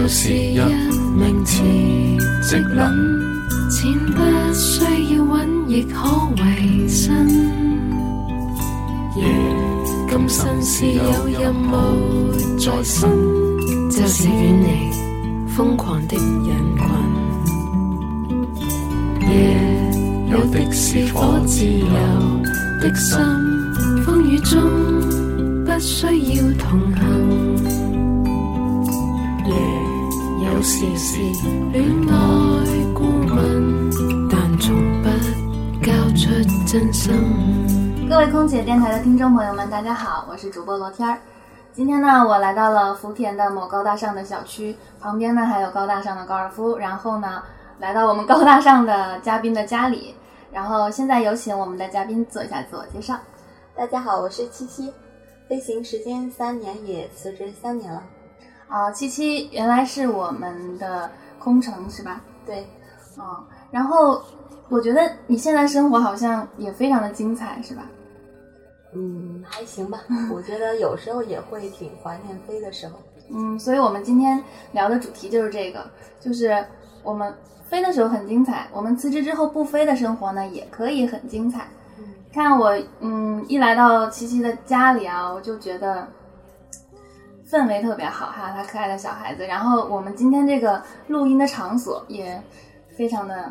就是一名辭職撚，錢不需要揾，亦可维生。Yeah, 今生是有任務在身，就是遠離瘋狂的人群。夜有的是火自由的心，風雨中不需要同行。有時是戀愛顧問，但從不交出真心。各位空姐电台的听众朋友们，大家好，我是主播罗天儿。今天呢，我来到了福田的某高大上的小区，旁边呢还有高大上的高尔夫，然后呢，来到我们高大上的嘉宾的家里。然后现在有请我们的嘉宾做一下自我介绍。大家好，我是七七，飞行时间三年，也辞职三年了。啊，七七原来是我们的空乘是吧？对，啊，然后我觉得你现在生活好像也非常的精彩，是吧？嗯，还行吧。我觉得有时候也会挺怀念飞的时候。嗯，所以我们今天聊的主题就是这个，就是我们飞的时候很精彩，我们辞职之后不飞的生活呢也可以很精彩。嗯看我，嗯，一来到七七的家里啊，我就觉得氛围特别好，还有他可爱的小孩子。然后我们今天这个录音的场所也非常的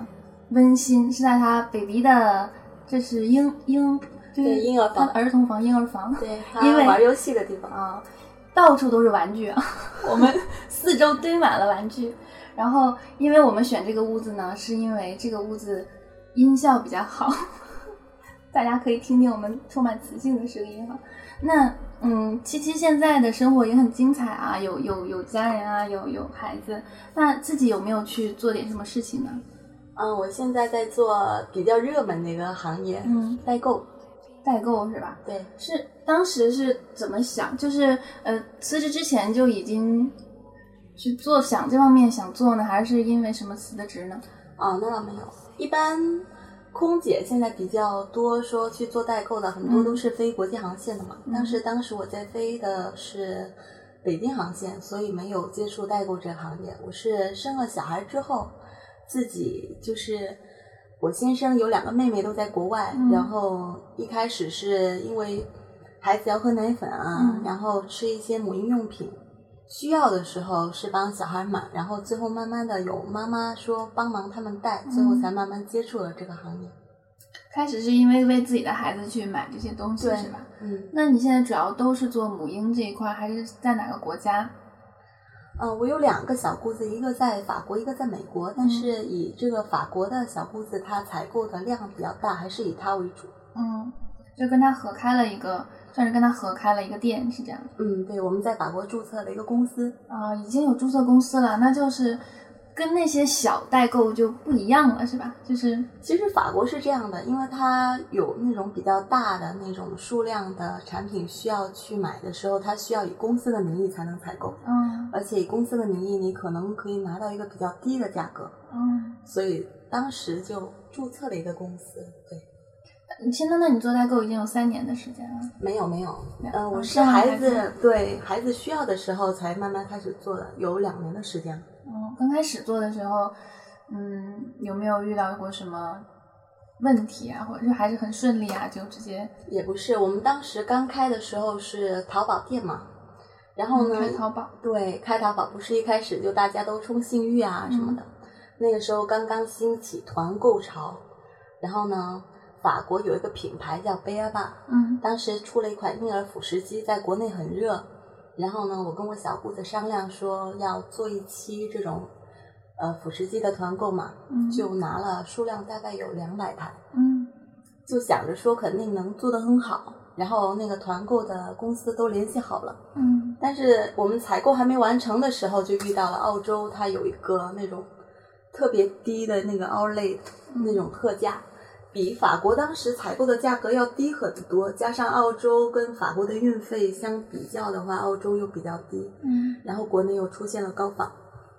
温馨，是在他 baby 的，这是婴婴，就是对婴儿房儿童房、婴儿房。对，因为玩游戏的地方。啊，到处都是玩具啊，我们四周堆满了玩具。然后，因为我们选这个屋子呢，是因为这个屋子音效比较好，大家可以听听我们充满磁性的声音哈。那嗯，七七现在的生活也很精彩啊，有有有家人啊，有有孩子。那自己有没有去做点什么事情呢？嗯，我现在在做比较热门的一个行业，嗯，代购。代购是吧？对，是当时是怎么想？就是呃，辞职之前就已经去做想这方面想做呢，还是因为什么辞的职呢？啊，那倒没有。一般空姐现在比较多说去做代购的，很多都是飞国际航线的嘛。嗯但是当时我在飞的是北京航线，所以没有接触代购这个行业。我是生了小孩之后，自己就是我先生有两个妹妹都在国外，嗯然后一开始是因为孩子要喝奶粉啊，嗯然后吃一些母婴用品。需要的时候是帮小孩买，然后最后慢慢的有妈妈说帮忙他们带，最后才慢慢接触了这个行业。开始是因为为自己的孩子去买这些东西对是吧？嗯那你现在主要都是做母婴这一块，还是在哪个国家？嗯、我有两个小姑子，一个在法国，一个在美国。但是以这个法国的小姑子，她采购的量比较大，还是以她为主。嗯，就跟他合开了一个，算是跟他合开了一个店，是这样。嗯，对，我们在法国注册了一个公司。啊、已经有注册公司了，那就是跟那些小代购就不一样了，是吧？就是其实法国是这样的，因为它有那种比较大的那种数量的产品需要去买的时候，它需要以公司的名义才能采购，嗯而且以公司的名义，你可能可以拿到一个比较低的价格。嗯，所以当时就注册了一个公司。对，你现在那你做代购已经有三年的时间了，没有没有，两嗯、我嗯是孩孩子对孩子需要的时候才慢慢开始做的，有两年的时间。了。嗯，刚开始做的时候，嗯，有没有遇到过什么问题啊，或者是还是很顺利啊，就直接也不是，我们当时刚开的时候是淘宝店嘛，然后呢，嗯开淘宝，对，开淘宝不是一开始就大家都冲信誉啊什么的，那个时候刚刚兴起团购潮，然后呢，法国有一个品牌叫贝亚巴，嗯。当时出了一款婴儿辅食机，在国内很热。然后呢，我跟我小姑子商量说要做一期这种呃辅食机的团购嘛，嗯。就拿了数量大概有两百台，嗯。就想着说肯定能做得很好。然后那个团购的公司都联系好了，嗯。但是我们采购还没完成的时候，就遇到了澳洲，它有一个那种特别低的那个 outlet 那种特价，比法国当时采购的价格要低很多，加上澳洲跟法国的运费相比较的话，澳洲又比较低，嗯然后国内又出现了高仿，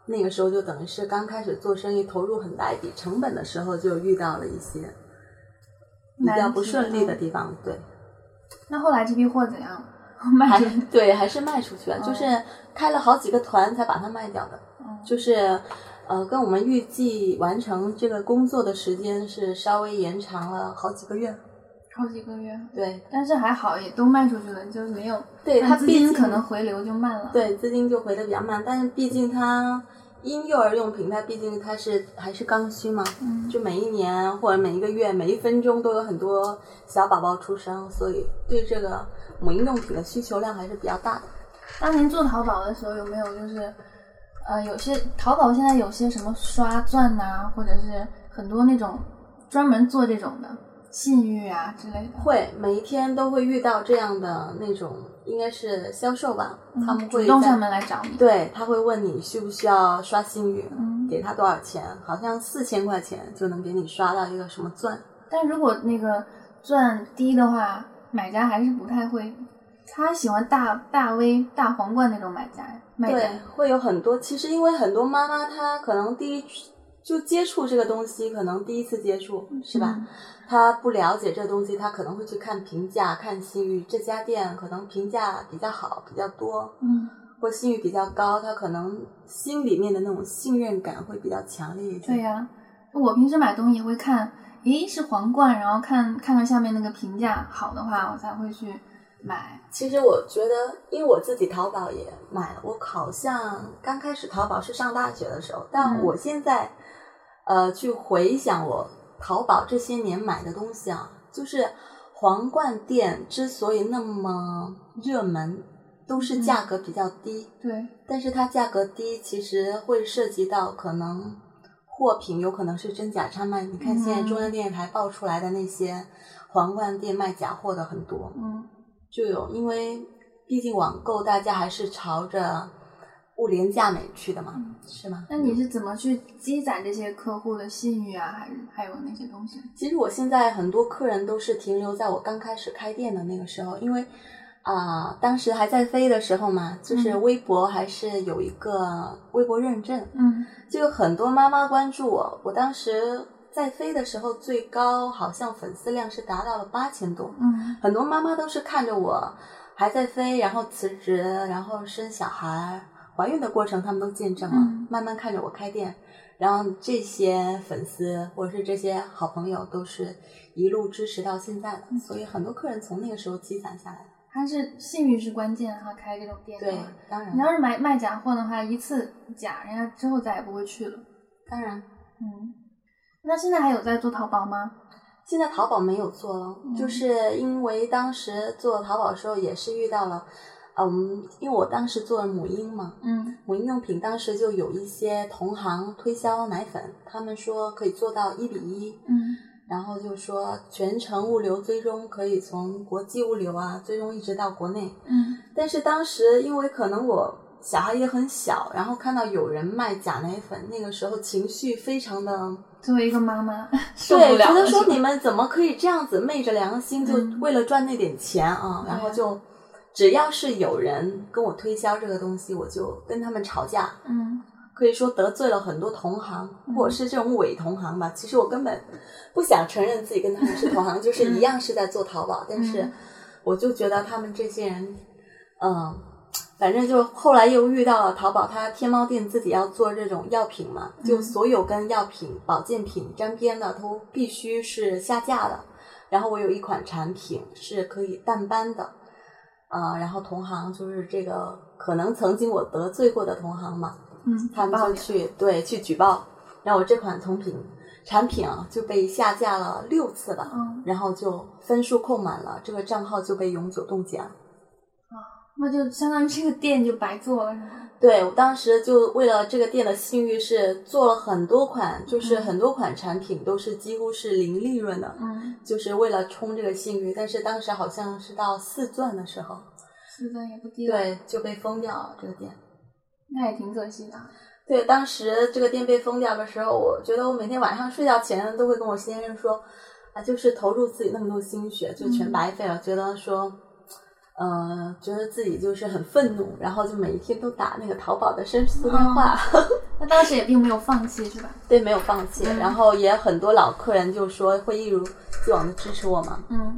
那个时候就等于是刚开始做生意，投入很大一笔成本的时候，就遇到了一些比较不顺利的地方，对。那后来这批货怎样？卖？对，还是卖出去了，哦就是开了好几个团才把它卖掉的。哦，就是呃，跟我们预计完成这个工作的时间是稍微延长了好几个月。好几个月，对但是还好，也都卖出去了，就没有。对，但资它毕竟金可能回流就慢了。，对资金就回的比较慢，但是毕竟它婴幼儿用品，它毕竟它是还是刚需嘛，嗯就每一年或者每一个月、每一分钟都有很多小宝宝出生，所以对这个母婴用品的需求量还是比较大的。当年做淘宝的时候，有没有就是，呃，有些淘宝现在有些什么刷钻呐、或者是很多那种专门做这种的信誉啊之类的，会每一天都会遇到这样的那种，应该是销售吧，他们会在嗯主动上门来找你。对，他会问你需不需要刷信誉，嗯给他多少钱？好像四千块钱就能给你刷到一个什么钻。但如果那个钻低的话，买家还是不太会，他喜欢大大 V 大皇冠那种买家卖对。，会有很多。其实因为很多妈妈她可能第一就接触这个东西，可能第一次接触是吧？嗯她不了解这东西，她可能会去看评价、看信誉。这家店可能评价比较好、比较多，嗯，或信誉比较高，她可能心里面的那种信任感会比较强烈一点。对呀、我平时买东西也会看，诶，是皇冠，然后看看看下面那个评价好的话，我才会去买。其实我觉得，因为我自己淘宝也买了，我好像刚开始淘宝是上大学的时候，但嗯。我现在，呃，去回想我淘宝这些年买的东西啊，就是皇冠店之所以那么热门，都是价格比较低，对，但是它价格低，其实会涉及到可能货品有可能是真假掺卖。你看现在中央电视台爆出来的那些皇冠店卖假货的很多，嗯就有，因为毕竟网购大家还是朝着物廉价美去的嘛，是吗？那你是怎么去积攒这些客户的信誉啊，还是还有那些东西？其实我现在很多客人都是停留在我刚开始开店的那个时候，因为啊、当时还在飞的时候嘛，就是嗯微博还是有一个微博认证，嗯就有很多妈妈关注我。我当时在飞的时候，最高好像粉丝量是达到了八千多，嗯很多妈妈都是看着我还在飞，然后辞职，然后生小孩、怀孕的过程，他们都见证了。嗯慢慢看着我开店，然后这些粉丝或者是这些好朋友，都是一路支持到现在的。嗯所以很多客人从那个时候积攒下来的。还是信誉是关键哈，开这种店的对，当然你，要是买卖假货的话，一次假，人家之后再也不会去了。当然，嗯，那现在还有在做淘宝吗？现在淘宝没有做了，嗯就是因为当时做淘宝的时候也是遇到了，嗯，因为我当时做了母婴嘛，嗯母婴用品当时就有一些同行推销奶粉，他们说可以做到一比一，嗯然后就说全程物流追踪可以从国际物流啊最终一直到国内。嗯但是当时因为可能我小孩也很小，然后看到有人卖假奶粉，那个时候情绪非常的作为一个妈妈，受不对，了对觉得说你们怎么可以这样子昧着良心，就嗯为了赚那点钱啊？然后就只要是有人跟我推销这个东西，我就跟他们吵架。嗯可以说得罪了很多同行，或者是这种伪同行吧。其实我根本不想承认自己跟他们是同行，就是一样是在做淘宝，但是嗯我就觉得他们这些人，嗯，反正就后来又遇到了淘宝，它天猫店自己要做这种药品嘛，就所有跟药品、保健品沾边的都必须是下架的。然后我有一款产品是可以淡斑的，啊、然后同行就是这个可能曾经我得罪过的同行嘛，嗯，他们就去对去举报，然后我这款同品产品啊就被下架了六次吧，嗯，然后就分数扣满了，这个账号就被永久冻结了。那就相当于这个店就白做了，是吗？对我当时就为了这个店的信誉是做了很多款，就是嗯很多款产品都是几乎是零利润的，嗯，就是为了冲这个信誉。但是当时好像是到四钻的时候，四钻也不低了，对，就被封掉了这个店。那也挺可惜的。对，当时这个店被封掉的时候，我觉得我每天晚上睡觉前都会跟我先生说，啊，就是投入自己那么多心血，就全嗯白费了。觉得说，呃，觉得自己就是很愤怒，然后就每一天都打那个淘宝的申诉电话。那当时也并没有放弃，是吧？对，没有放弃。嗯然后也很多老客人就说会一如既往的支持我嘛。嗯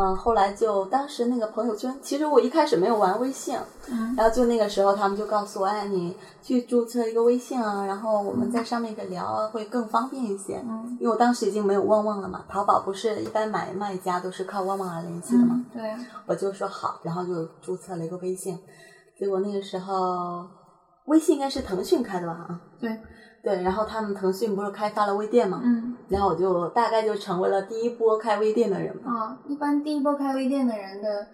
嗯，后来就当时那个朋友圈，其实我一开始没有玩微信，嗯。然后就那个时候他们就告诉我，哎，你去注册一个微信啊，然后我们在上面可以聊啊，会更方便一些。嗯。因为我当时已经没有旺旺了嘛，淘宝不是一般买卖家都是靠旺旺来联系的嘛，嗯，对，我就说好，然后就注册了一个微信，结果那个时候微信应该是腾讯开的吧？啊，对，对，然后他们腾讯不是开发了微店嘛，嗯然后我就大概就成为了第一波开微店的人嘛。啊，一般第一波开微店的人的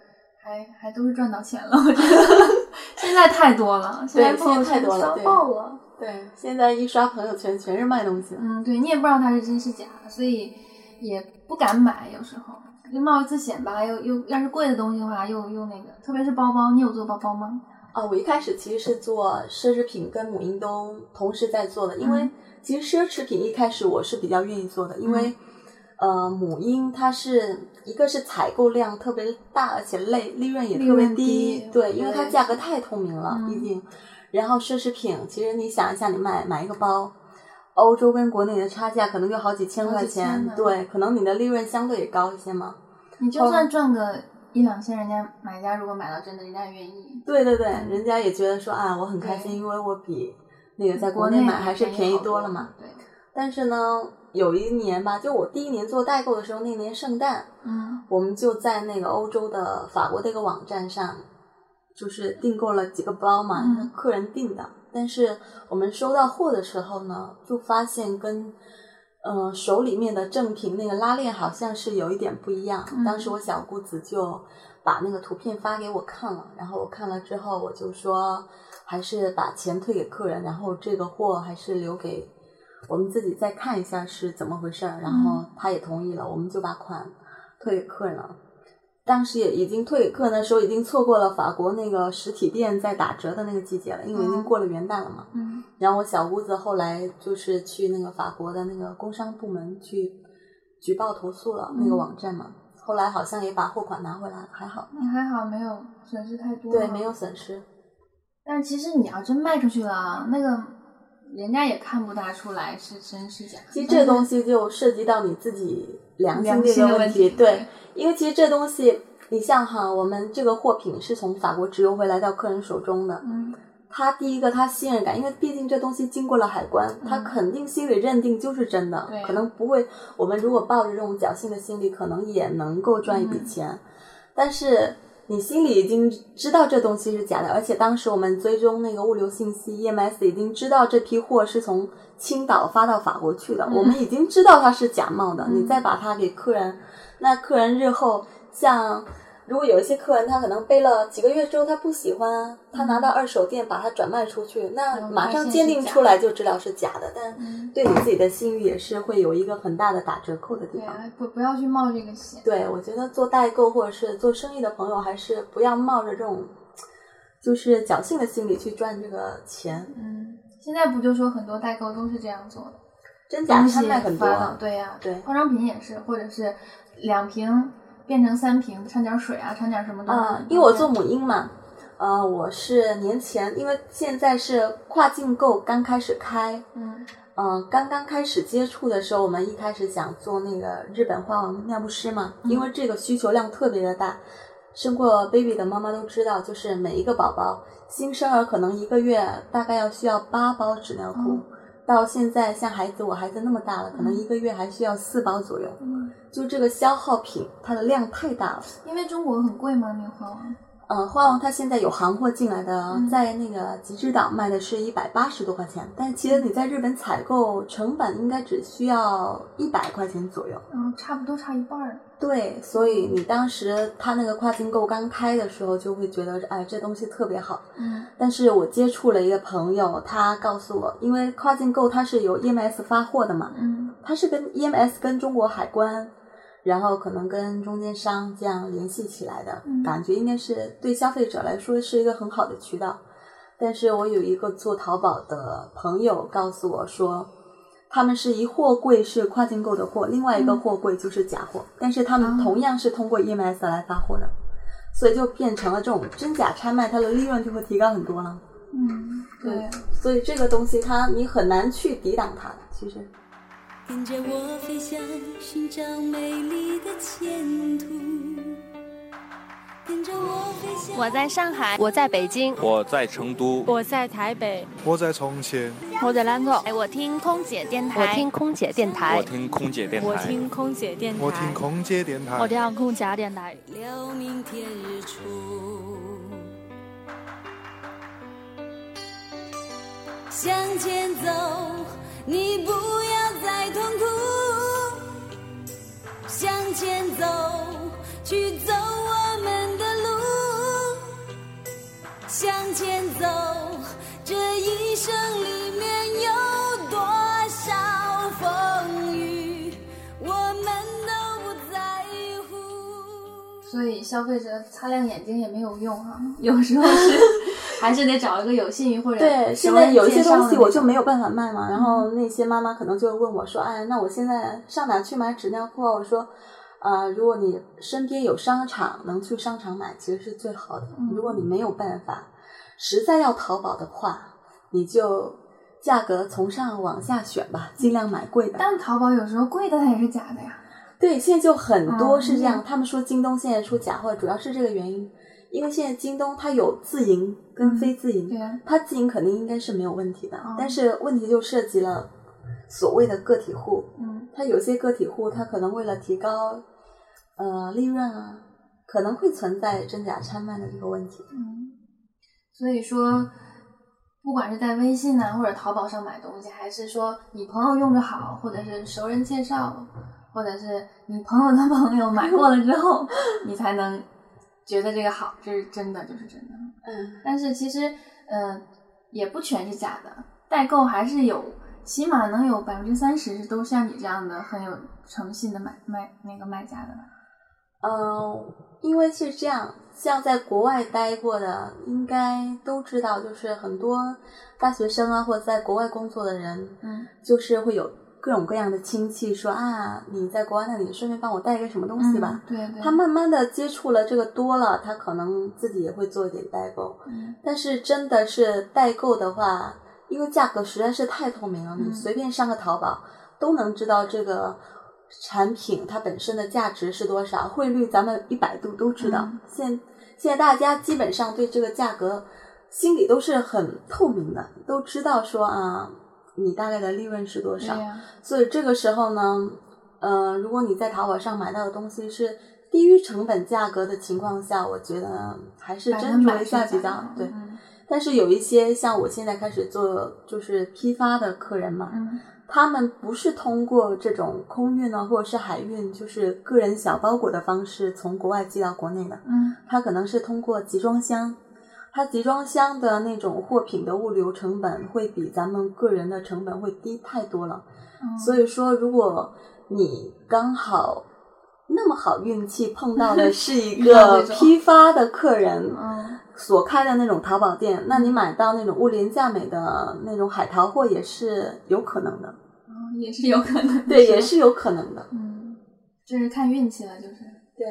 还还都是赚到钱了，我觉得 现在太多了，现在对朋友太多了圈刷对爆了。对，现在一刷朋友圈全是卖东西的。嗯，对你也不知道它是真是假，所以也不敢买，有时候就冒一次险吧。又又要是贵的东西的话，又又那个，特别是包包，你有做包包吗？啊，我一开始其实是做奢侈品跟母婴都同时在做的，因为嗯。其实奢侈品一开始我是比较愿意做的，因为、呃母婴它是一个是采购量特别大，而且累利润也特别润低对，因为它价格太透明了，嗯。毕竟。然后奢侈品，其实你想一下，你买买一个包，欧洲跟国内的差价可能就好几千块钱，对，可能你的利润相对也高一些嘛。你。就算赚个一两千，人家买家如果买到真的，人家也愿意。对对对，嗯人家也觉得说啊，我很开心，因为我比那个在国内买还是便便宜多了嘛。。对，但是呢，有一年吧，就我第一年做代购的时候，那年圣诞，嗯我们就在那个欧洲的法国的一个网站上，就是订购了几个包嘛，嗯客人订的。但是我们收到货的时候呢，就发现跟呃手里面的正品那个拉链好像是有一点不一样。嗯当时我小姑子就把那个图片发给我看了，然后我看了之后，我就说还是把钱退给客人，然后这个货还是留给我们自己再看一下是怎么回事儿。然后他也同意了，我们就把款退给客人了。当时也已经退给客人的时候，已经错过了法国那个实体店在打折的那个季节了，因为已经嗯过了元旦了嘛。嗯然后我小姑子后来就是去那个法国的那个工商部门去举报投诉了那个嗯网站嘛。后来好像也把货款拿回来了，还好，那还好没有损失太多。对，没有。损失。但其实你要真卖出去了，那个人家也看不大出来是真是假。其实这东西就涉及到你自己良心这个问题，对，因为其实这东西，你像哈，我们这个货品是从法国直邮回来到客人手中的，嗯他第一个他信任感，因为毕竟这东西经过了海关，他嗯肯定心里认定就是真的，对可能不会。我们如果抱着这种侥幸的心理，可能也能够赚一笔嗯钱，但是你心里已经知道这东西是假的，而且当时我们追踪那个物流信息，EMS 已经知道这批货是从青岛发到法国去的，嗯我们已经知道它是假冒的，嗯你再把它给客人，那客人日后像。如果有一些客人他可能背了几个月之后他不喜欢，他拿到二手店把它转卖出去，那嗯马上鉴定出来就知道是假的，但嗯，对你自己的信誉也是会有一个很大的打折扣的地方。对啊，不不要去冒这个险。对，我觉得做代购或者是做生意的朋友，还是不要冒着这种就是侥幸的心理去赚这个钱，嗯，现在不就说很多代购都是这样做的，真假东西掺卖很多对呀、对化妆品也是，或者是两瓶变成三瓶，掺点水啊，掺点什么东西。啊、因为我做母婴嘛，呃，我是年前，因为现在是跨境购刚开始开，嗯嗯，刚刚开始接触的时候，我们一开始想做那个日本花王尿不湿嘛，因为这个需求量特别的大。生过 baby 的妈妈都知道，就是每一个宝宝新生儿可能一个月大概要需要八包纸尿裤，嗯到现在像孩子我孩子那么大了，可能一个月还需要四包左右。嗯，就这个消耗品，它的量太大了。因为中国很贵吗？那个花王？呃，花王它现在有行货进来的，嗯在那个极致岛卖的是一百八十多块钱，但其实你在日本采购成本应该只需要一百块钱左右。嗯，差不多差一半儿。对，所以你当时他那个跨境购刚开的时候，就会觉得哎，这东西特别好。嗯但是我接触了一个朋友，他告诉我，因为跨境购它是由 EMS 发货的嘛，嗯它是跟 EMS 跟中国海关，然后可能跟中间商这样联系起来的，嗯感觉应该是对消费者来说是一个很好的渠道。但是我有一个做淘宝的朋友告诉我说，他们是一货柜是跨境购的货，另外一个嗯货柜就是假货，但是他们哦同样是通过 EMS 来发货的，所以就变成了这种真假掺卖，它的利润就会提高很多了。嗯，对，所以这个东西它你很难去抵挡它的，其实。跟着我飞翔，寻找美丽的前途。我在上海，我在北京，我在成都，我在台北，我在重庆，我在兰州。哎，我听空姐电台，我听空姐电台，我听空姐电台，我听空姐电台，我听空姐电台，我听空姐电台。留明天日出，向前走，你不要再痛苦，向前走，去走向前走，这一生里面有多少风雨，我们都不在乎。所以消费者擦亮眼睛也没有用啊，有时候是还是得找一个有信誉或者对，现在有一些东西我就没有办法卖嘛，然后那些妈妈可能就会问我说：“哎，那我现在上哪去买纸尿裤啊？”我说：“呃，如果你身边有商场，能去商场买，其实是最好的。如果你没有办法，实在要淘宝的话，你就价格从上往下选吧，尽量买贵的。但淘宝有时候贵的它也是假的呀。对，现在就很多嗯是这样。他们说京东现在出假货，主要是这个原因，因为现在京东它有自营跟非自营，它自营肯定应该是没有问题的，哦但是问题就涉及了所谓的个体户，嗯它有些个体户，他可能为了提高呃利润啊，可能会存在真假掺卖的这个问题。嗯，所以说，不管是在微信啊或者淘宝上买东西，还是说你朋友用着好，或者是熟人介绍，或者是你朋友的朋友买过了之后，你才能觉得这个好，这是真的，就是真的。嗯，但是其实，嗯、也不全是假的，代购还是有，起码能有百分之三十是都像你这样的很有诚信的买卖那个卖家的吧。嗯，因为是这样，像在国外待过的，应该都知道，就是很多大学生啊，或者在国外工作的人，嗯就是会有各种各样的亲戚说啊，你在国外，那里顺便帮我带个什么东西吧。嗯、对对，他慢慢的接触了这个多了，他可能自己也会做一点代购。嗯但是真的是代购的话，因为价格实在是太透明了，嗯你随便上个淘宝都能知道这个产品它本身的价值是多少，汇率咱们一百度都知道。嗯现现在大家基本上对这个价格心里都是很透明的，都知道说啊，你大概的利润是多少。所以这个时候呢，呃，如果你在淘宝上买到的东西是低于成本价格的情况下，我觉得还是斟酌一下比较好。对，嗯但是有一些像我现在开始做就是批发的客人嘛，嗯他们不是通过这种空运呢，或者是海运，就是个人小包裹的方式从国外寄到国内的，嗯。他可能是通过集装箱。它集装箱的那种货品的物流成本会比咱们个人的成本会低太多了，嗯，所以说，如果你刚好那么好运气碰到的是一个批发的客人嗯所开的那种淘宝店，那你买到那种物廉价美的那种海淘货也是有可能的，嗯也是有可能，对，也是有可能的，嗯，就是看运气了，就是。对。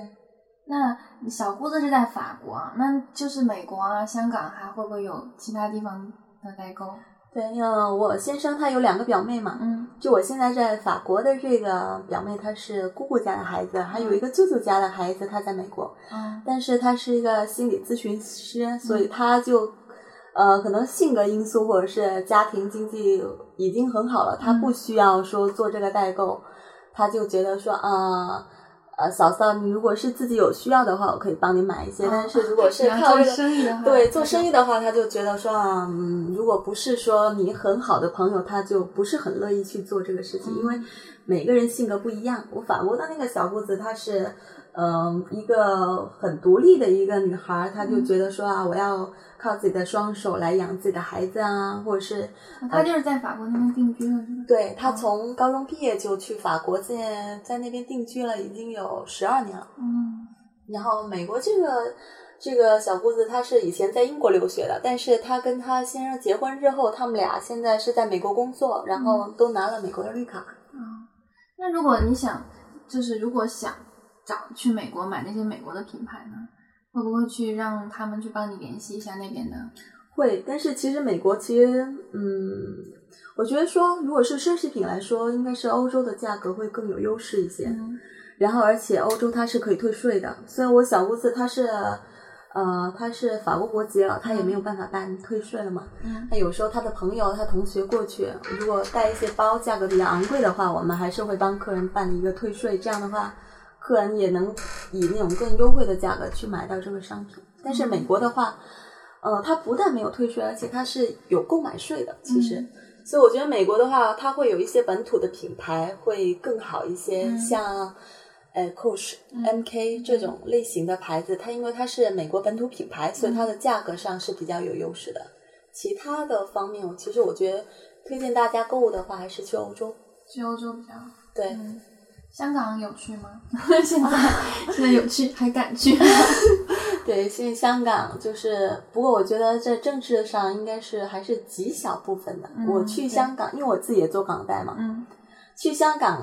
那小姑子是在法国啊，那就是美国啊、香港还会不会有其他地方的代购？对，嗯，我先生他有两个表妹嘛，嗯。就我现在在法国的这个表妹，她是姑姑家的孩子，还有一个舅舅家的孩子，他在美国，嗯但是他是一个心理咨询师，所以他就呃，可能性格因素或者是家庭经济已经很好了，他不需要说做这个代购，他就觉得说啊。呃，嫂嫂，你如果是自己有需要的话，我可以帮你买一些。但是如果是靠这个生意的话，对做生意的话，他就觉得说啊，嗯，如果不是说你很好的朋友，他就不是很乐意去做这个事情，因为每个人性格不一样。我法国的那个小姑子，她是嗯、一个很独立的一个女孩，她就觉得说啊，我要靠自己的双手来养自己的孩子啊，或者是她就是在法国那边定居了？对她从高中毕业就去法国，现在在那边定居了，已经有十二年了。嗯然后美国这个这个小姑子，她是以前在英国留学的，但是她跟她先生结婚之后，他们俩现在是在美国工作，然后都拿了美国的绿卡。啊，那如果你想，就是如果想找去美国买那些美国的品牌呢，会不会去让他们去帮你联系一下那边的？会，但是其实美国其实，嗯，我觉得说，如果是奢侈品来说，应该是欧洲的价格会更有优势一些。嗯然后，而且欧洲它是可以退税的，虽然我小姑子她是，呃，他是法国国籍了，他也没有办法办退税了嘛。嗯那有时候他的朋友、他同学过去，如果带一些包价格比较昂贵的话，我们还是会帮客人办一个退税。这样的话，客人也能以那种更优惠的价格去买到这个商品。但是美国的话，呃，它不但没有退税，而且它是有购买税的。其实，所以我觉得美国的话，它会有一些本土的品牌会更好一些，像。呃，Coach、MK 这种类型的牌子，它因为它是美国本土品牌，所以它的价格上是比较有优势的。其他的方面，我其实我觉得推荐大家购物的话，还是去欧洲。去欧洲比较好。对，嗯，香港有去吗？现在 现在有去，还敢去？对，现在香港就是，不过我觉得在政治上应该是还是极小部分的。嗯我去香港，因为我自己也做港代嘛，嗯去香港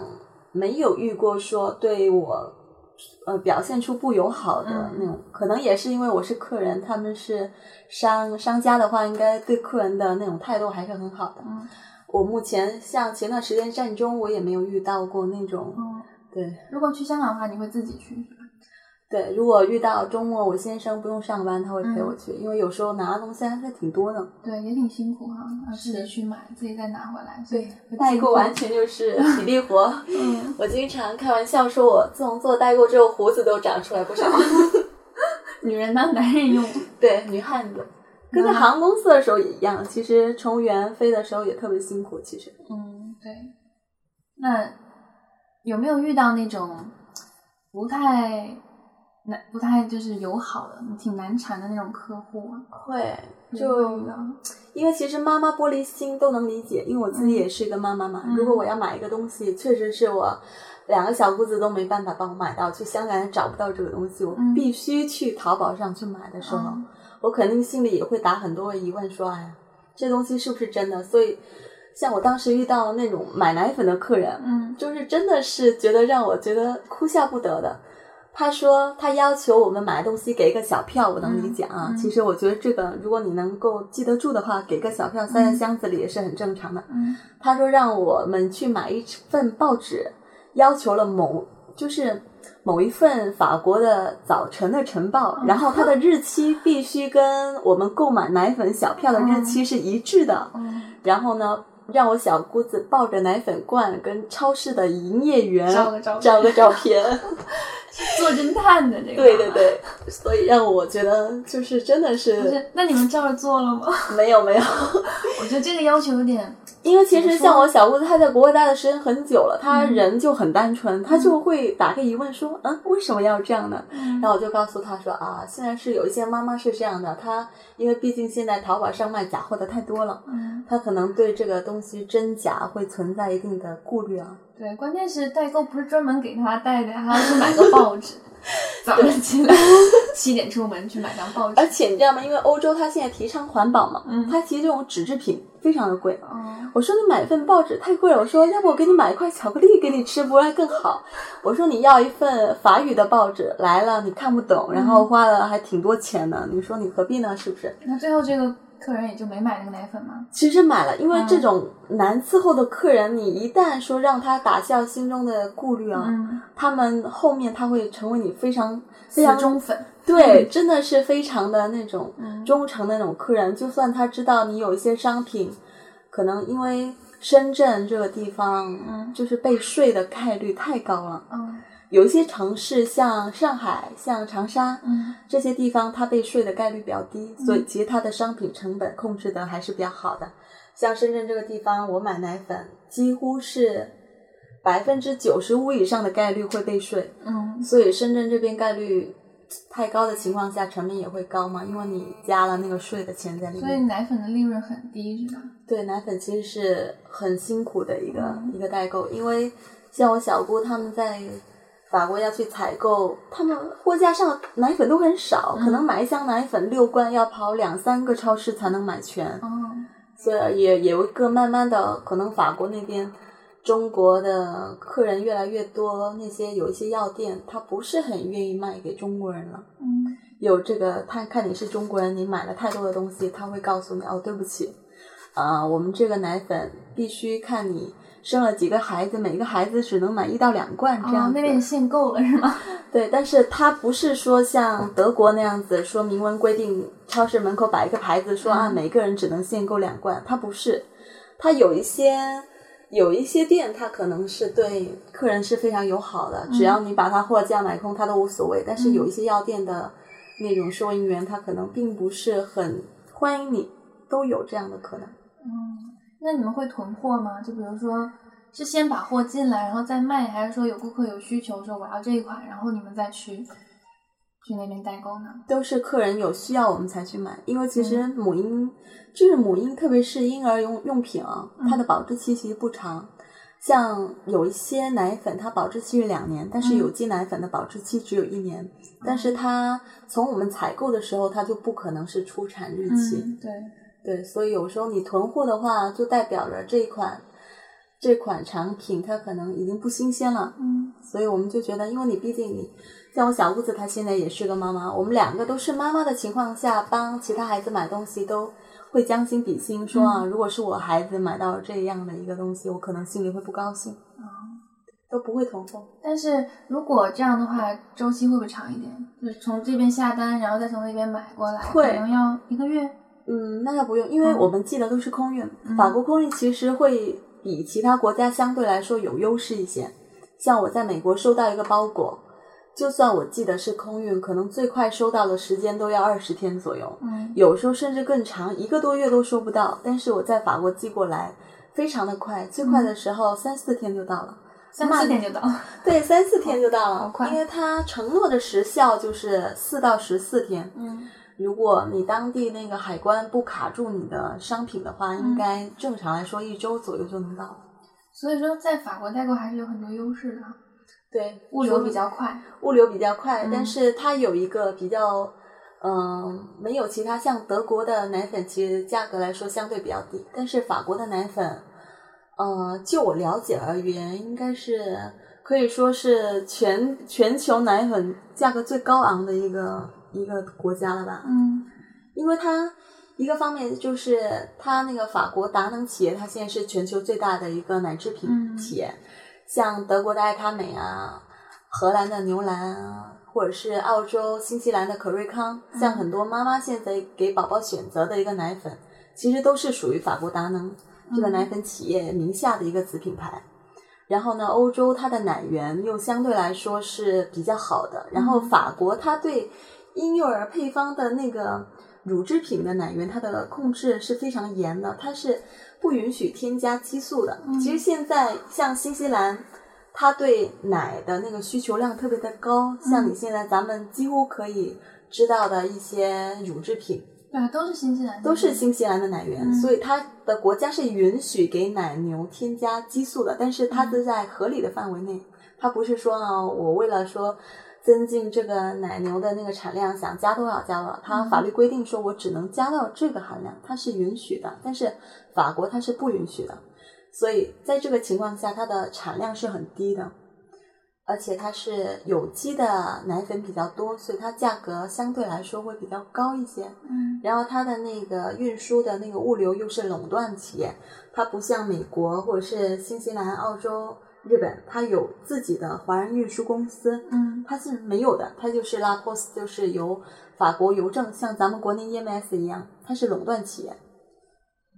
没有遇过说对我呃表现出不友好的嗯那种，可能也是因为我是客人，他们是商商家的话，应该对客人的那种态度还是很好的。嗯我目前像前段时间战中，我也没有遇到过那种，嗯。对如果去香港的话，你会自己去？对。如果遇到周末我先生不用上班，他会陪我嗯去，因为有时候拿的东西还是挺多的。对，也挺辛苦哈，要自己去买，自己再拿回来。所以代购完全就是体力活。嗯，我经常开玩笑说，我自从做代购之后，胡子都长出来不少。女人当男人用。对，女汉子。跟在航空公司的时候也一样，其实乘务员飞的时候也特别辛苦。其实，嗯，对。那有没有遇到那种不太难、不太就是友好的、挺难缠的那种客户啊？会就因为其实妈妈玻璃心都能理解，因为我自己也是一个妈妈嘛。嗯如果我要买一个东西，确实是我两个小姑子都没办法帮我买到，去香港也找不到这个东西，我嗯必须去淘宝上去买的时候，嗯我肯定心里也会打很多疑问，说：“哎呀，这东西是不是真的？”所以，像我当时遇到那种买奶粉的客人，嗯就是真的是觉得让我觉得哭笑不得的。他说他要求我们买东西给一个小票，我能理解啊。嗯嗯其实我觉得这个，如果你能够记得住的话，给个小票塞在箱子里也是很正常的。嗯他说让我们去买一份报纸，要求了某就是某一份法国的早晨的晨报，然后它的日期必须跟我们购买奶粉小票的日期是一致的。嗯，然后呢，让我小姑子抱着奶粉罐跟超市的营业员照个照片。做侦探的这个。对对。对，所以让我觉得就是真的不是是，那你们照着做了吗？没 有没有，我觉得这个要求有点，因为其实像我小姑子，她在国外待的时间很久了，她嗯人就很单纯，她就会打个疑问说，嗯，为什么要这样呢？嗯然后我就告诉她说啊，现在是有一些妈妈是这样的，她因为毕竟现在淘宝上卖假货的太多了，嗯，她可能对这个东西真假会存在一定的顾虑啊。对，关键是代购不是专门给他带的，他要去买个报纸，早上起来 七点出门去买张报纸，而且你知道吗？因为欧洲它现在提倡环保嘛，嗯它其实这种纸制品非常的贵。哦，我说你买一份报纸太贵了，我说要不我给你买一块巧克力给你吃，不然更好。我说你要一份法语的报纸来了，你看不懂，然后花了还挺多钱呢，你说你何必呢？是不是？那最后这个客人也就没买那个奶粉吗？其实买了，因为嗯这种难伺候的客人，你一旦说让他打消心中的顾虑啊，嗯，他们后面他会成为你非常非常忠粉，对，真的是非常的那种嗯忠诚的那种客人。就算他知道你有一些商品，可能因为深圳这个地方，嗯就是被税的概率太高了。嗯有一些城市像上海、像长沙嗯这些地方，它被税的概率比较低，所以其实它的商品成本控制的还是比较好的。像深圳这个地方，我买奶粉几乎是百分之九十五以上的概率会被税。嗯所以深圳这边概率太高的情况下，成本也会高嘛，因为你加了那个税的钱在里面所以。奶粉的利润很低是吧？对，奶粉其实是很辛苦的一个、嗯一个代购，因为像我小姑他们在法国要去采购，他们货架上的奶粉都很少，可能买一箱奶粉六罐要跑两三个超市才能买全。哦，所以也也有一个慢慢的，可能法国那边中国的客人越来越多，那些有一些药店，他不是很愿意卖给中国人了。嗯有这个，他看你是中国人，你买了太多的东西，他会告诉你哦，对不起，啊、我们这个奶粉必须看你生了几个孩子，每个孩子只能买一到两罐这样哦，那边限购了是吗？对，但是它不是说像德国那样子说明文规定，超市门口摆一个牌子说啊，嗯每个人只能限购两罐，它不是，它有一些有一些店，它可能是对客人是非常友好的，只要你把它货架买空，它都无所谓。但是有一些药店的那种收银员，他可能并不是很欢迎你，都有这样的可能。那你们会囤货吗？就比如说，是先把货进来，然后再卖，还是说有顾客有需求说我要这一款，然后你们再去去那边代购呢？都是客人有需要我们才去买，因为其实母婴、就是母婴，特别是婴儿用用品啊，它的保质期其实不长。像有一些奶粉，它保质期是两年，但是有机奶粉的保质期只有一年。但是它从我们采购的时候，它就不可能是出产日期。嗯，对，对，所以有时候你囤货的话，就代表着这一款这款产品它可能已经不新鲜了。嗯所以我们就觉得，因为你毕竟你像我小姑子，她现在也是个妈妈，我们两个都是妈妈的情况下，帮其他孩子买东西都会将心比心，说啊，如果是我孩子买到这样的一个东西，我可能心里会不高兴，都不会囤货。但是如果这样的话，周期会不会长一点？就是从这边下单，然后再从那边买过来，会可能要一个月。嗯，那倒不用，因为我们寄的都是空运，嗯法国空运其实会比其他国家相对来说有优势一些。像我在美国收到一个包裹，就算我寄的是空运，可能最快收到的时间都要二十天左右，嗯有时候甚至更长，一个多月都收不到。但是我在法国寄过来，非常的快，最快的时候三四天就到了。三四天就到。对，三四天就到了，好快因为它承诺的时效就是四到十四天。嗯如果你当地那个海关不卡住你的商品的话，应该正常来说一周左右就能到。所以说，在法国代购还是有很多优势的，对，物流比较快。物流比较快，嗯但是它有一个比较，嗯、没有其他像德国的奶粉，其实价格来说相对比较低，但是法国的奶粉，呃，就我了解而言，应该是可以说是全全球奶粉价格最高昂的一个一个国家了吧？嗯。因为它一个方面就是它那个法国达能企业，它现在是全球最大的一个奶制品嗯。企业，像德国的爱康美啊，荷兰的牛栏啊，或者是澳洲、新西兰的可瑞康，像很多妈妈现在给宝宝选择的一个奶粉，其实都是属于法国达能这个奶粉企业名下的一个子品牌。然后呢，欧洲它的奶源又相对来说是比较好的，然后法国它对婴幼儿配方的那个乳制品的奶源，它的控制是非常严的，它是不允许添加激素的。其实现在像新西兰，它对奶的那个需求量特别的高，像你现在咱们几乎可以知道的一些乳制品，对啊，都是新西兰的，都是新西兰的奶源，嗯。所以它的国家是允许给奶牛添加激素的，但是它都在合理的范围内，它不是说啊，我为了说增进这个奶牛的那个产量，想加多少加多少，它法律规定说我只能加到这个含量，它是允许的，但是法国它是不允许的，所以在这个情况下，它的产量是很低的。而且它是有机的奶粉比较多，所以它价格相对来说会比较高一些。嗯然后它的那个运输的那个物流又是垄断企业，它不像美国或者是新西兰、澳洲、日本，它有自己的华人运输公司，嗯它是没有的，它就是拉 POS，就是由法国邮政像咱们国内 EMS 一样，它是垄断企业，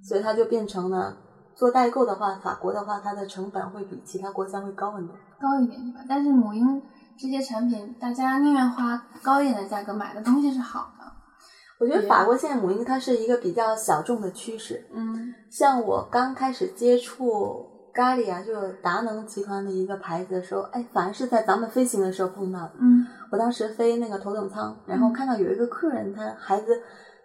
所以它就变成了做代购的话，法国的话，它的成本会比其他国家会高很多。高一点对吧？但是母婴这些产品，大家宁愿花高一点的价格买的东西是好的。我觉得法国现在母婴它是一个比较小众的趋势，嗯像我刚开始接触咖喱啊，就是达能集团的一个牌子的时候，哎，反而是在咱们飞行的时候碰到的。嗯我当时飞那个头等舱，然后看到有一个客人，他孩子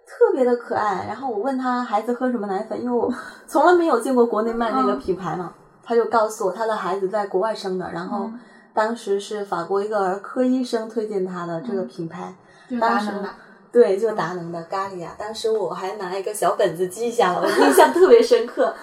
特别的可爱，然后我问他孩子喝什么奶粉，因为我 从来没有见过国内卖那个品牌嘛，他就告诉我他的孩子在国外生的，然后嗯当时是法国一个儿科医生推荐他的这个品牌，就是当时达能的。对，就达能的咖喱啊，当时我还拿一个小本子记下了，我印象特别深刻。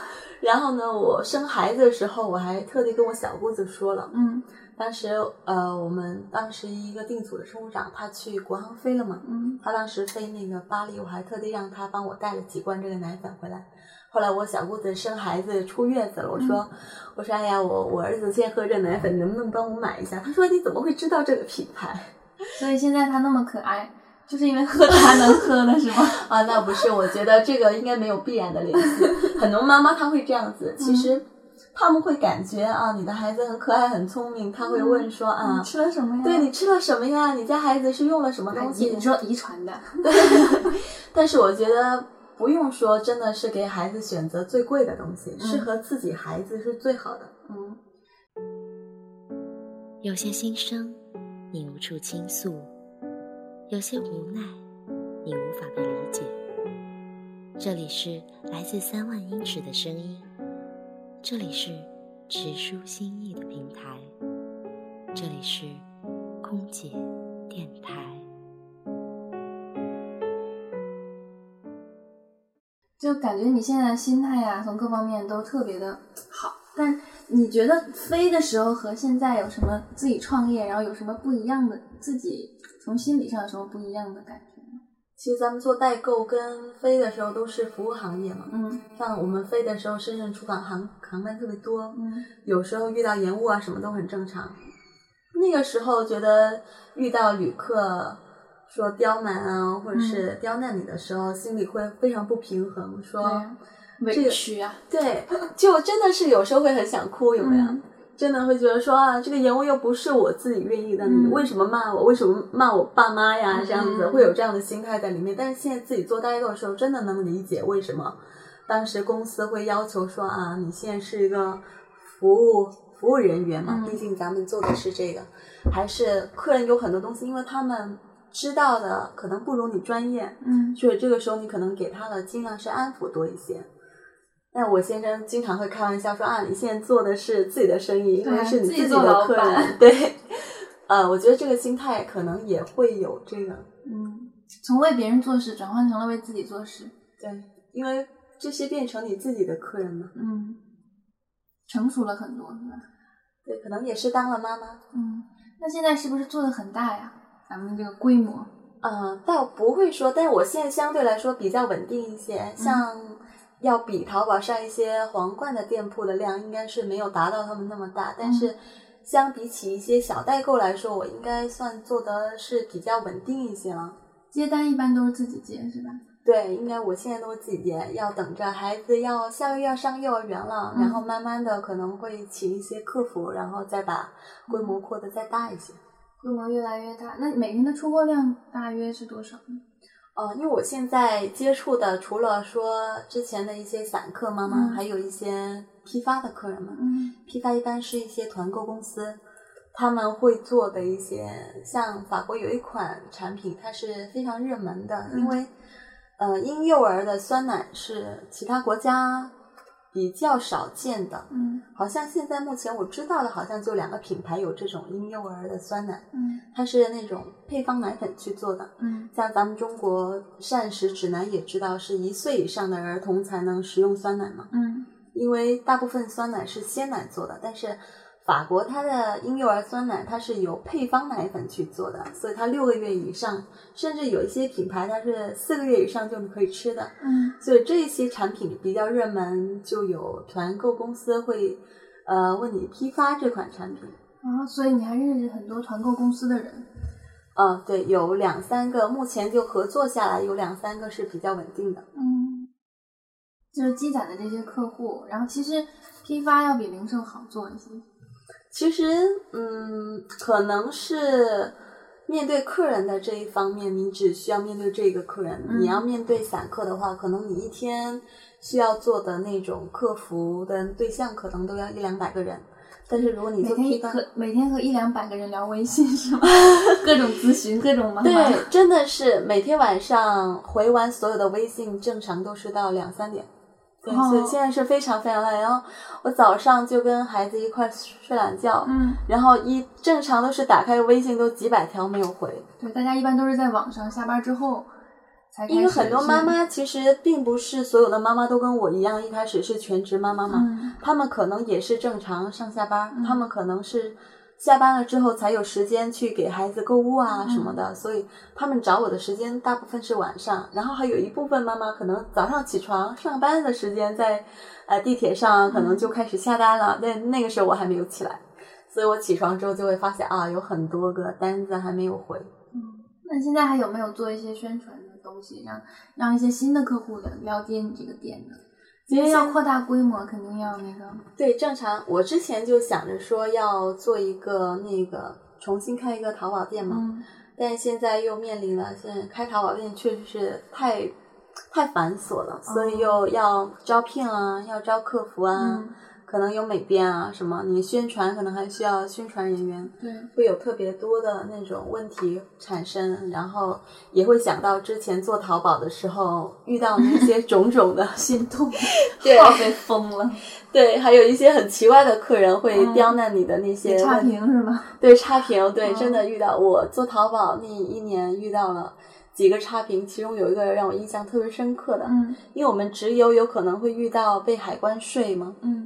然后呢，我生孩子的时候，我还特地跟我小姑子说了，嗯当时呃，我们当时一个定组的乘务长，他去国航飞了嘛，嗯他当时飞那个巴黎，我还特地让他帮我带了几罐这个奶粉回来。后来我小姑子生孩子出月子了，我说、我说哎呀，我我儿子现在喝这奶粉，能不能帮我买一下？他说你怎么会知道这个品牌？所以现在他那么可爱，就是因为喝他能喝的是吗？啊，那不是，我觉得这个应该没有必然的联系。很多妈妈她会这样子，其实他们会感觉啊，你的孩子很可爱、很聪明，他会问说啊你，吃了什么呀？对你吃了什么呀？你家孩子是用了什么东西？你说遗传的，但是我觉得不用说，真的是给孩子选择最贵的东西，嗯适合自己孩子是最好的。嗯，有些心声，你无处倾诉；有些无奈，你无法被理解。这里是来自三万英尺的声音，这里是直抒心意的平台，这里是空姐电台。就感觉你现在的心态呀、从各方面都特别的。你觉得飞的时候和现在有什么自己创业，然后有什么不一样的？自己从心理上有什么不一样的感觉吗？其实咱们做代购跟飞的时候都是服务行业嘛，嗯像我们飞的时候，深圳出港航航班特别多，嗯有时候遇到延误啊什么都很正常。那个时候觉得遇到旅客说刁难啊，或者是刁难你的时候，心里会非常不平衡，说委屈啊，对，就真的是有时候会很想哭，有没有？嗯真的会觉得说啊，这个延误又不是我自己愿意的，嗯你为什么骂我？为什么骂我爸妈呀？这样子嗯会有这样的心态在里面。但是现在自己做代购的时候，真的能理解为什么当时公司会要求说啊，你现在是一个服务服务人员嘛，嗯毕竟咱们做的是这个，还是客人有很多东西，因为他们知道的可能不如你专业，嗯所以这个时候你可能给他的尽量是安抚多一些。那我先生经常会开玩笑说啊，你现在做的是自己的生意，因对为是你自己的客人，对。呃，我觉得这个心态可能也会有这个，嗯，从为别人做事转换成了为自己做事，对，因为这些变成你自己的客人嘛，嗯，成熟了很多，是吧？对，可能也是当了妈妈，嗯，那现在是不是做的很大呀？咱们这个规模，呃，倒不会说，但是我现在相对来说比较稳定一些，像要比淘宝上一些皇冠的店铺的量，应该是没有达到他们那么大，但是相比起一些小代购来说，我应该算做的是比较稳定一些了。接单一般都是自己接，是吧？对，应该我现在都是自己接，要等着孩子要下个月要上幼儿园了，嗯然后慢慢的可能会请一些客服，然后再把规模扩得再大一些。规模越来越大，那每天的出货量大约是多少呢？呃，因为我现在接触的除了说之前的一些散客妈妈，嗯还有一些批发的客人们。嗯批发一般是一些团购公司，他们会做的一些，像法国有一款产品，它是非常热门的，嗯因为呃婴幼儿的酸奶是其他国家比较少见的，嗯好像现在目前我知道的，好像就两个品牌有这种婴幼儿的酸奶，嗯它是那种配方奶粉去做的。嗯像咱们中国膳食指南也知道，是一岁以上的儿童才能食用酸奶嘛。嗯因为大部分酸奶是鲜奶做的，但是法国它的婴幼儿酸奶它是由配方奶粉去做的，所以它六个月以上，甚至有一些品牌它是四个月以上就可以吃的。嗯所以这些产品比较热门，就有团购公司会呃为你批发这款产品。啊，所以你还认识很多团购公司的人，嗯，对，有两三个，目前就合作下来有两三个是比较稳定的。嗯，就是积攒的这些客户，然后其实批发要比零售好做一些，其实，嗯，可能是面对客人的这一方面，你只需要面对这个客人。嗯你要面对散客的话，可能你一天需要做的那种客服的对象，可能都要一两百个人。但是如果你每做批发，天和每天和一两百个人聊微信 是吗？各种咨询，各种妈妈，对，真的是每天晚上回完所有的微信，正常都是到两三点。对，哦所以现在是非常非常累。然后我早上就跟孩子一块睡懒觉，嗯，然后一正常都是打开微信都几百条没有回，对，大家一般都是在网上下班之后才，因为很多妈妈其实并不是所有的妈妈都跟我一样，一开始是全职妈妈嘛，嗯。她们可能也是正常上下班，嗯。她们可能是下班了之后才有时间去给孩子购物啊什么的，所以他们找我的时间大部分是晚上，然后还有一部分妈妈可能早上起床上班的时间在呃地铁上可能就开始下单了，但那个时候我还没有起来，所以我起床之后就会发现啊，有很多个单子还没有回。嗯那现在还有没有做一些宣传的东西，让让一些新的客户了了解你这个店呢？因为要扩大规模，肯定要那个。对，正常。我之前就想着说要做一个那个重新开一个淘宝店嘛，嗯但是现在又面临了，现在开淘宝店确实是太太繁琐了，所以又要招聘啊，要招客服啊，嗯可能有美编啊什么，你宣传可能还需要宣传人员，对，会有特别多的那种问题产生，然后也会想到之前做淘宝的时候遇到那些 种种的心痛，对 号被封了，对，还有一些很奇怪的客人会嗯刁难你的那些差评是吗？对差评，对，嗯真的遇到我做淘宝那一年遇到了几个差评，其中有一个让我印象特别深刻的，嗯因为我们直邮有可能会遇到被海关税嘛，嗯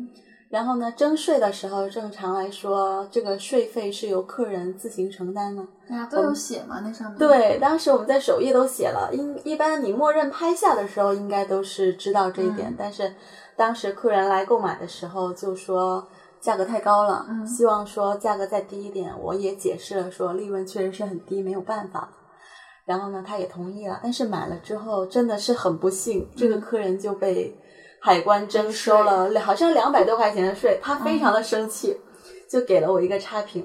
然后呢，征税的时候，正常来说，这个税费是由客人自行承担的。大家都有写吗，那上面。对，当时我们在首页都写了，一一般你默认拍下的时候，应该都是知道这一点。嗯但是当时客人来购买的时候，就说价格太高了，嗯希望说价格再低一点。我也解释了，说利润确实是很低，没有办法。然后呢，他也同意了，但是买了之后真的是很不幸，这个客人就被海关征收了，好像两百多块钱的税，他非常的生气，就给了我一个差评。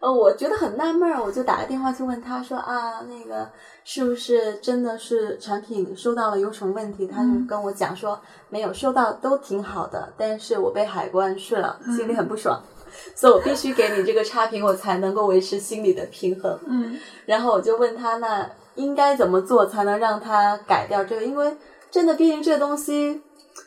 呃，我觉得很纳闷儿，我就打个电话去问他说啊，那个是不是真的是产品收到了有什么问题？他就嗯跟我讲说没有，收到都挺好的，但是我被海关税了，心里很不爽，所以我必须给你这个差评，我才能够维持心理的平衡。嗯然后我就问他，那应该怎么做才能让他改掉这个？因为真的，毕竟这个东西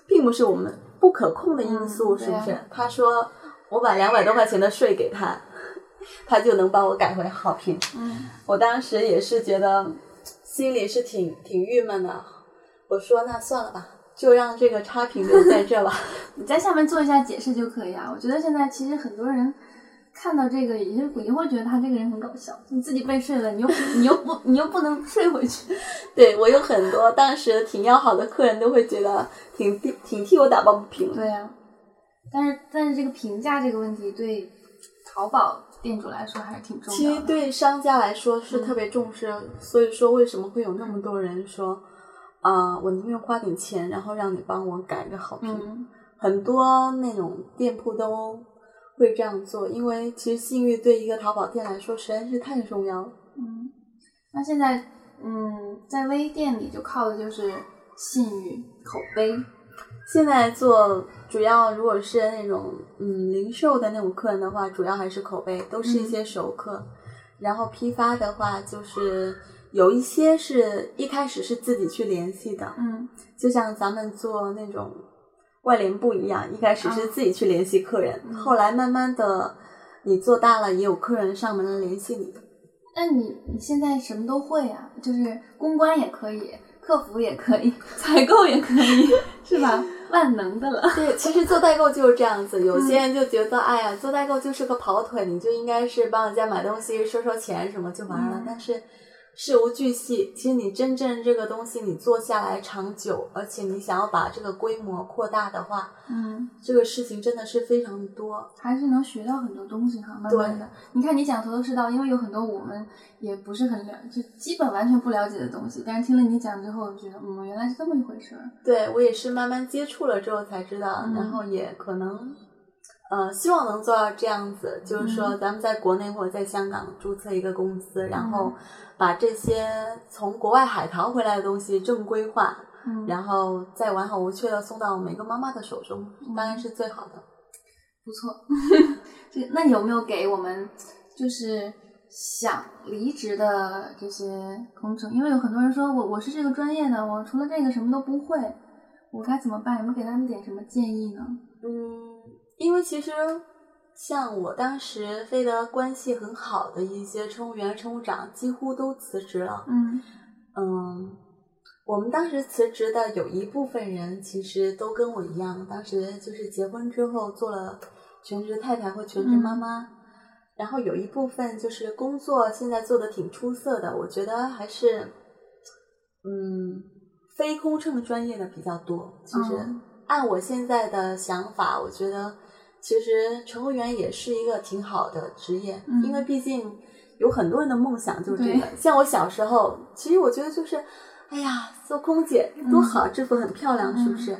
并不是我们不可控的因素，嗯是不是？啊他说我把两百多块钱的税给他，他就能帮我改回好评。嗯我当时也是觉得心里是挺挺郁闷的。我说那算了吧，就让这个差评留在这吧。你在下面做一下解释就可以啊。我觉得现在其实很多人看到这个也就也会觉得他这个人很搞笑。你自己被睡了，你又你又不你又不能睡回去。对我有很多当时挺要好的客人都会觉得挺挺替我打抱不平。对呀、但是但是这个评价这个问题对淘宝店主来说还是挺重其实。对商家来说是特别重视，所以说为什么会有那么多人说，啊、我宁愿花点钱，然后让你帮我改个好评。嗯很多那种店铺都会这样做，因为其实信誉对一个淘宝店来说实在是太重要了。嗯，那现在嗯，在微店里就靠的就是信誉、口碑。现在做主要如果是那种嗯零售的那种客人的话，主要还是口碑，都是一些熟客。然后批发的话，就是有一些是一开始是自己去联系的，嗯就像咱们做那种外联部一样，一开始是自己去联系客人，嗯后来慢慢的你做大了，也有客人上门来联系你。那你你现在什么都会啊，就是公关也可以，客服也可以，采购也可以，是吧？万能的了。对，其实做代购就是这样子。有些人就觉得，哎呀，做代购就是个跑腿，你就应该是帮人家买东西、收收钱什么就完了。嗯但是事无巨细，其实你真正这个东西你做下来长久，而且你想要把这个规模扩大的话，嗯，这个事情真的是非常多。还是能学到很多东西哈，慢慢的。你看你讲头头是道，因为有很多我们也不是很了，就基本完全不了解的东西，但是听了你讲之后，我觉得嗯，原来是这么一回事儿。对我也是慢慢接触了之后才知道，嗯然后也可能，呃，希望能做到这样子，就是说嗯咱们在国内或者在香港注册一个公司，然嗯后把这些从国外海淘回来的东西正规化，嗯，然后再完好无缺的送到每个妈妈的手中，嗯当然是最好的。不错。这那有没有给我们就是想离职的这些空乘？因为有很多人说我我是这个专业的，我除了这个什么都不会，我该怎么办？有没有给他们点什么建议呢？嗯，因为其实像我当时飞得关系很好的一些乘务员、乘务长，几乎都辞职了。嗯嗯，我们当时辞职的有一部分人，其实都跟我一样，当时就是结婚之后做了全职太太或全职妈妈。然后有一部分就是工作现在做的挺出色的，我觉得还是，嗯，非空乘专业的比较多。其实、嗯按我现在的想法，我觉得其实乘务员也是一个挺好的职业，嗯因为毕竟有很多人的梦想就是这个。像我小时候，其实我觉得就是，哎呀，做空姐多好，制服很漂亮，是不是？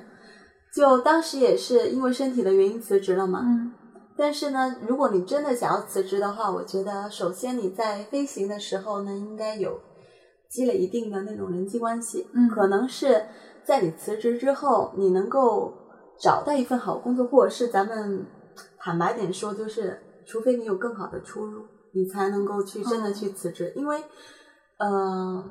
就当时也是因为身体的原因辞职了嘛。嗯但是呢，如果你真的想要辞职的话，我觉得首先你在飞行的时候呢，应该有积累一定的那种人际关系。嗯可能是在你辞职之后，你能够找到一份好工作，或者是咱们坦白点说，就是除非你有更好的出路，你才能够去真的去辞职。因为，呃，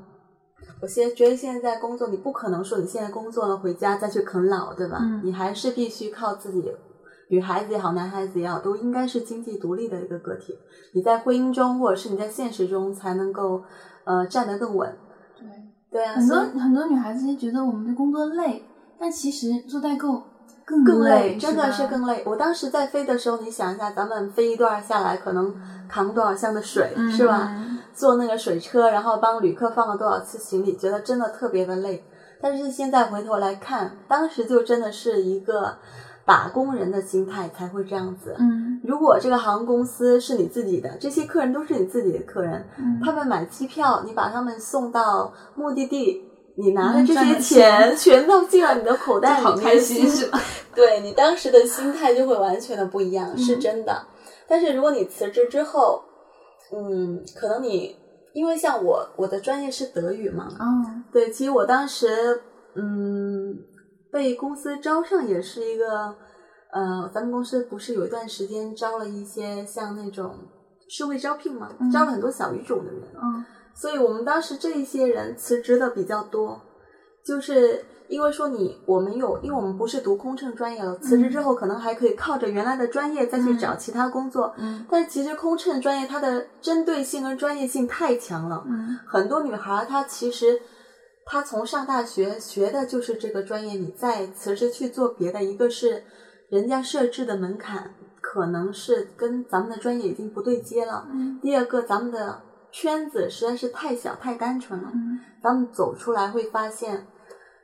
我现觉得现在工作，你不可能说你现在工作了回家再去啃老，对吧？嗯你还是必须靠自己。女孩子也好，男孩子也好，都应该是经济独立的一个个体。你在婚姻中，或者是你在现实中，才能够呃站得更稳。对，对啊，很多很多女孩子就觉得我们的工作累，但其实做代购更更累，真的是更累。我当时在飞的时候，你想一下，咱们飞一段下来，可能扛多少箱的水，嗯是吧？坐那个水车，然后帮旅客放了多少次行李，觉得真的特别的累。但是现在回头来看，当时就真的是一个打工人的心态才会这样子。嗯如果这个航空公司是你自己的，这些客人都是你自己的客人，嗯他们买机票，你把他们送到目的地，你拿的这些钱。全都进了你的口袋里，好开心是吧？对你当时的心态就会完全的不一样，是嗯。真的。但是如果你辞职之后，嗯，可能你因为像我，我的专业是德语嘛，哦，对，其实我当时嗯被公司招上也是一个，呃，咱们公司不是有一段时间招了一些像那种社会招聘嘛，嗯。招了很多小语种的人，嗯所以我们当时这一些人辞职的比较多，就是因为说你我们有，因为我们不是读空乘专业了，辞职之后可能还可以靠着原来的专业再去找其他工作，嗯。但是其实空乘专业它的针对性跟专业性太强了，嗯。很多女孩儿她其实她从上大学学的就是这个专业，你再辞职去做别的，一个是人家设置的门槛可能是跟咱们的专业已经不对接了，嗯。第二个咱们的圈子实在是太小太单纯了，嗯咱们走出来会发现，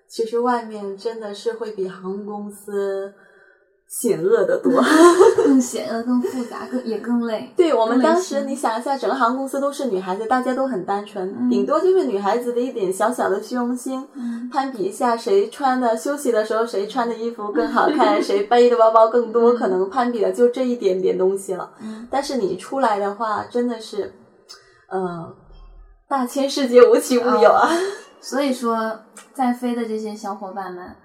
其实外面真的是会比航空公司险恶的多。更险恶、更复杂、更也更累。对我们当时，你想一下，整个航空公司都是女孩子，大家都很单纯，嗯顶多就是女孩子的一点小小的虚荣心，嗯攀比一下谁穿的休息的时候谁穿的衣服更好看，谁背的包包更多，可能攀比的就这一点点东西了。嗯但是你出来的话，真的是，呃，大千世界无奇不有啊！所以说，在飞的这些小伙伴们，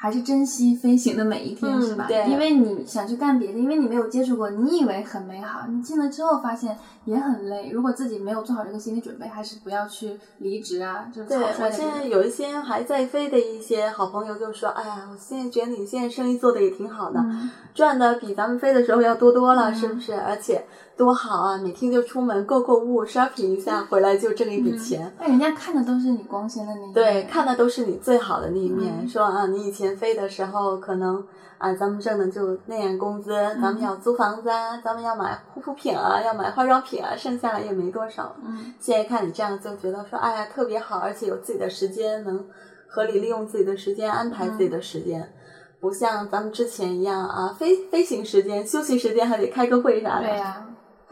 还是珍惜飞行的每一天，嗯是吧？对因为你想去干别的，因为你没有接触过，你以为很美好，你进了之后发现也很累。如果自己没有做好这个心理准备，还是不要去离职啊，就是对草率的我现在有一些还在飞的一些好朋友就说：“哎呀，我现在觉得你现在生意做的也挺好的，嗯赚的比咱们飞的时候要多多了，嗯是不是？而且多好啊，每天就出门购购物，shopping 一下，回来就挣一笔钱。那人家看的都是你光鲜的那一面，对，看的都是你最好的那一面。嗯说啊，你以前飞的时候，可能啊，咱们挣的就那样工资，咱们要租房子啊，咱们要买护肤品啊，要买化妆品啊，剩下来也没多少。嗯现在看你这样，就觉得说，哎呀，特别好，而且有自己的时间，能合理利用自己的时间，安排自己的时间。不像咱们之前一样啊，飞飞行时间、休息时间还得开个会啥的。对呀、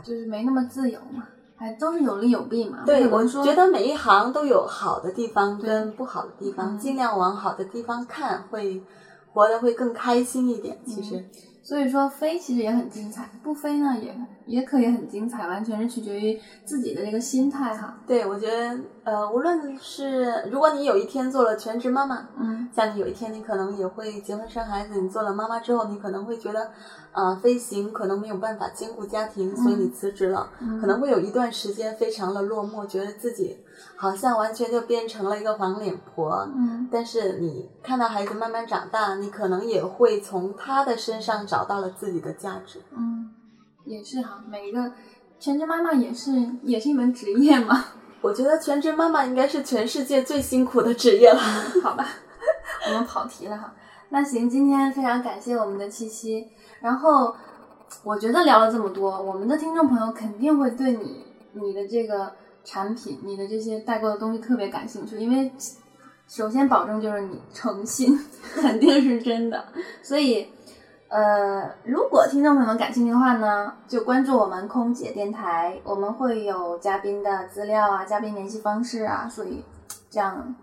就是没那么自由嘛，还都是有利有弊嘛。对，我觉得每一行都有好的地方跟不好的地方，嗯尽量往好的地方看，会活得会更开心一点。其实，所以说飞其实也很精彩，不飞呢也也可以很精彩，完全是取决于自己的这个心态哈。对我觉得，呃，无论是如果你有一天做了全职妈妈，嗯像你有一天你可能也会结婚生孩子，你做了妈妈之后，你可能会觉得，啊、飞行可能没有办法兼顾家庭，所以你辞职了，嗯可能会有一段时间非常的落寞，觉得自己好像完全就变成了一个黄脸婆。嗯但是你看到孩子慢慢长大，你可能也会从他的身上找到了自己的价值。嗯，也是哈，每一个全职妈妈也是也是一门职业嘛。我觉得全职妈妈应该是全世界最辛苦的职业了。好吧，我们跑题了哈。那行，今天非常感谢我们的七七。然后我觉得聊了这么多，我们的听众朋友肯定会对你你的这个产品、你的这些代购的东西特别感兴趣，因为首先保证就是你诚信，肯定是真的。所以，呃，如果听众朋友们感兴趣的话呢，就关注我们空姐电台，我们会有嘉宾的资料啊、嘉宾联系方式啊，所以这样。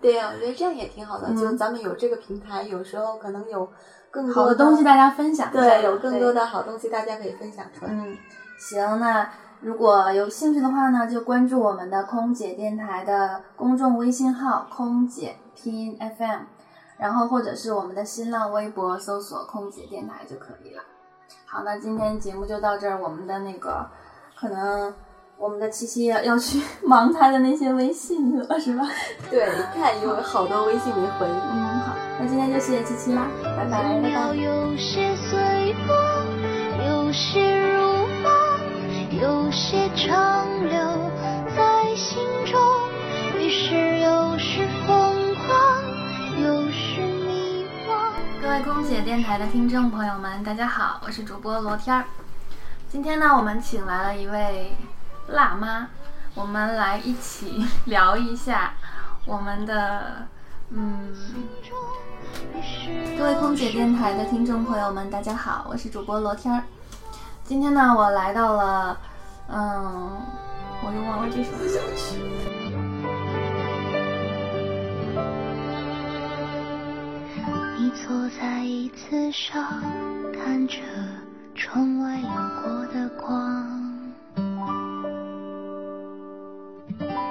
对呀、我觉得这样也挺好的。嗯就咱们有这个平台，有时候可能有更好多的东西大家分享一下对，有更多的好东西大家可以分享出来。嗯，行，那如果有兴趣的话呢，就关注我们的空姐电台的公众微信号“空姐拼音 FM”，然后或者是我们的新浪微博搜索“空姐电台”就可以了。好，那今天节目就到这儿，我们的那个可能我们的七七要要去 忙他的那些微信了，是吧？对，你看有好多微信没回。嗯，好，那今天就谢谢七七啦，拜拜，拜拜。有些随风，有些如梦，有些长留在心中，于是有时疯狂，有时迷惘。各位空姐电台的听众朋友们，大家好，我是主播罗天儿。今天呢，我们请来了一位辣妈，我们来一起 聊一下我们的嗯。各位空姐电台的听众朋友们，大家好，我是主播罗天儿。今天呢，我来到了，嗯，我又忘了这首小曲。你坐在椅子上，看着窗外流过的光。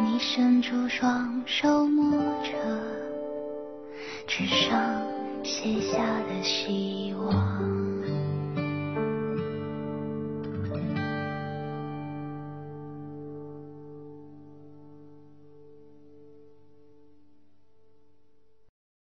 你伸出双手摸着纸上写下的希望。